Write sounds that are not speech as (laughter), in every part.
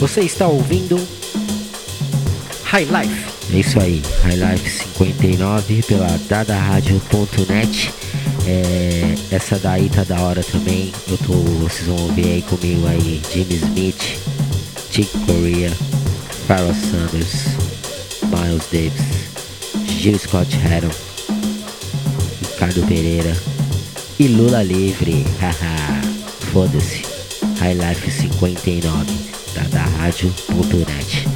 Você está ouvindo High Life. É isso aí, High Life 59 pela dadarádio.net. É, essa daí tá da hora também. Eu tô, vocês vão ouvir aí comigo aí Jimmy Smith, Chick Corea, Pharoah Sanders, Miles Davis, Gil Scott Heron, Ricardo Pereira e Lula Livre. (laughs) Haha, foda-se. High Life 59 da rádio.net.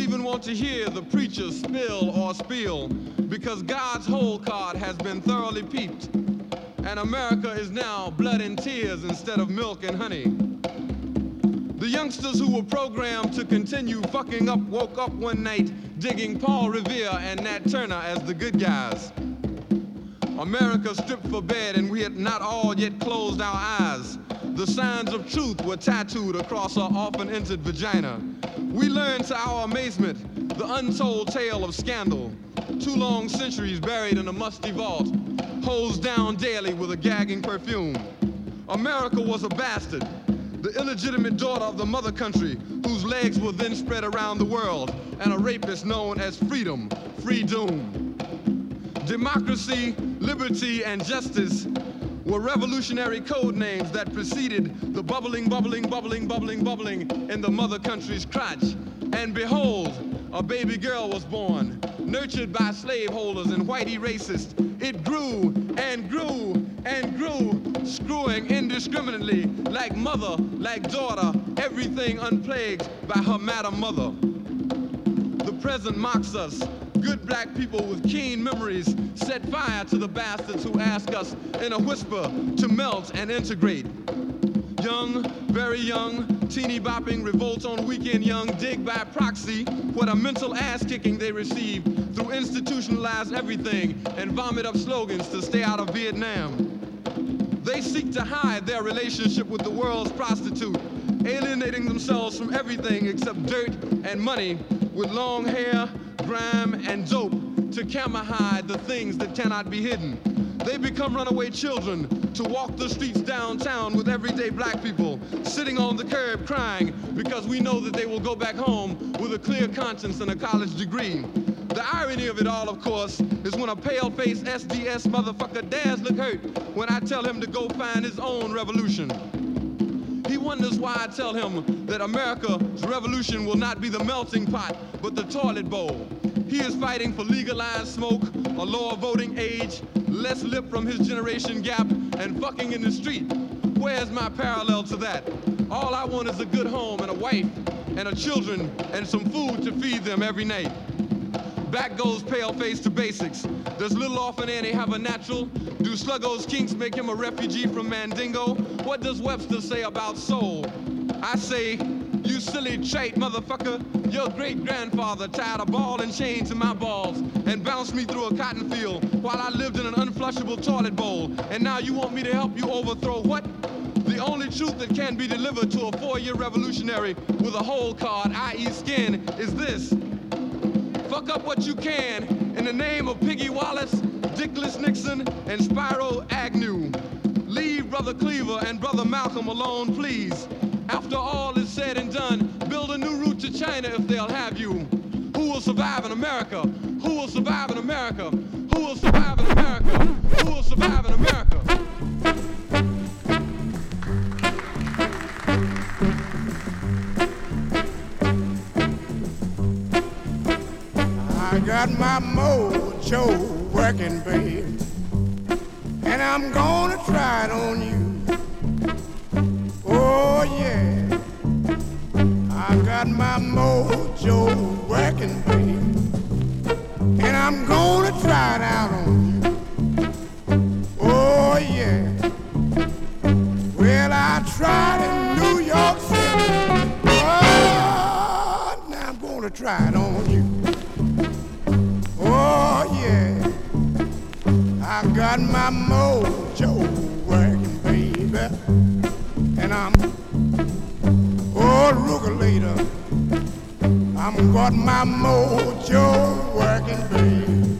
don't even want to hear the preacher spill or spiel because God's whole card has been thoroughly peeped. And America is now blood and tears instead of milk and honey. The youngsters who were programmed to continue fucking up woke up one night digging Paul Revere and Nat Turner as the good guys. America stripped for bed and we had not all yet closed our eyes. The signs of truth were tattooed across our often entered vagina. We learn to our amazement the untold tale of scandal. Two long centuries buried in a musty vault, hosed down daily with a gagging perfume. America was a bastard, the illegitimate daughter of the mother country, whose legs were then spread around the world, and a rapist known as freedom, free doom. Democracy, liberty, and justice were revolutionary code names that preceded the bubbling, bubbling, bubbling, bubbling, bubbling in the mother country's crotch. And behold, a baby girl was born, nurtured by slaveholders and whitey racists. It grew and grew and grew, screwing indiscriminately, like mother, like daughter, everything unplagued by her madam mother. The present mocks us, Good black people with keen memories set fire to the bastards who ask us in a whisper to melt and integrate. Young, very young, teeny bopping, revolt on weekend young, dig by proxy what a mental ass kicking they receive through institutionalized everything and vomit up slogans to stay out of Vietnam. They seek to hide their relationship with the world's prostitute, alienating themselves from everything except dirt and money with long hair, grime, and dope to hide the things that cannot be hidden. They become runaway children to walk the streets downtown with everyday black people sitting on the curb crying because we know that they will go back home with a clear conscience and a college degree. The irony of it all, of course, is when a pale-faced SDS motherfucker dares look hurt when I tell him to go find his own revolution. He wonders why I tell him that America's revolution will not be the melting pot, but the toilet bowl. He is fighting for legalized smoke, a lower voting age, less lip from his generation gap, and fucking in the street. Where's my parallel to that? All I want is a good home and a wife and a children and some food to feed them every night. Back goes pale face to basics. Does little orphan Annie have a natural? Do Sluggo's kinks make him a refugee from Mandingo? What does Webster say about soul? I say you silly trait motherfucker. Your great grandfather tied a ball and chain to my balls and bounced me through a cotton field while I lived in an unflushable toilet bowl. And now you want me to help you overthrow what? The only truth that can be delivered to a four-year revolutionary with a hole card, i.e. skin, is this. Fuck up what you can in the name of Piggy Wallace, Dickless Nixon, and Spiro Agnew. Leave Brother Cleaver and Brother Malcolm alone, please. Survive in America? Who will survive in America? Who will survive in America? Who will survive in America? I got my mojo working, babe, and I'm gonna try it on you. Oh yeah, got my mojo working, babe, and I'm gonna try it out on you. Oh yeah, well I tried in New York City. Oh, now I'm gonna try it on you. Oh yeah, I got my mojo working, baby and I'm regulator. I'm got my mojo working, baby.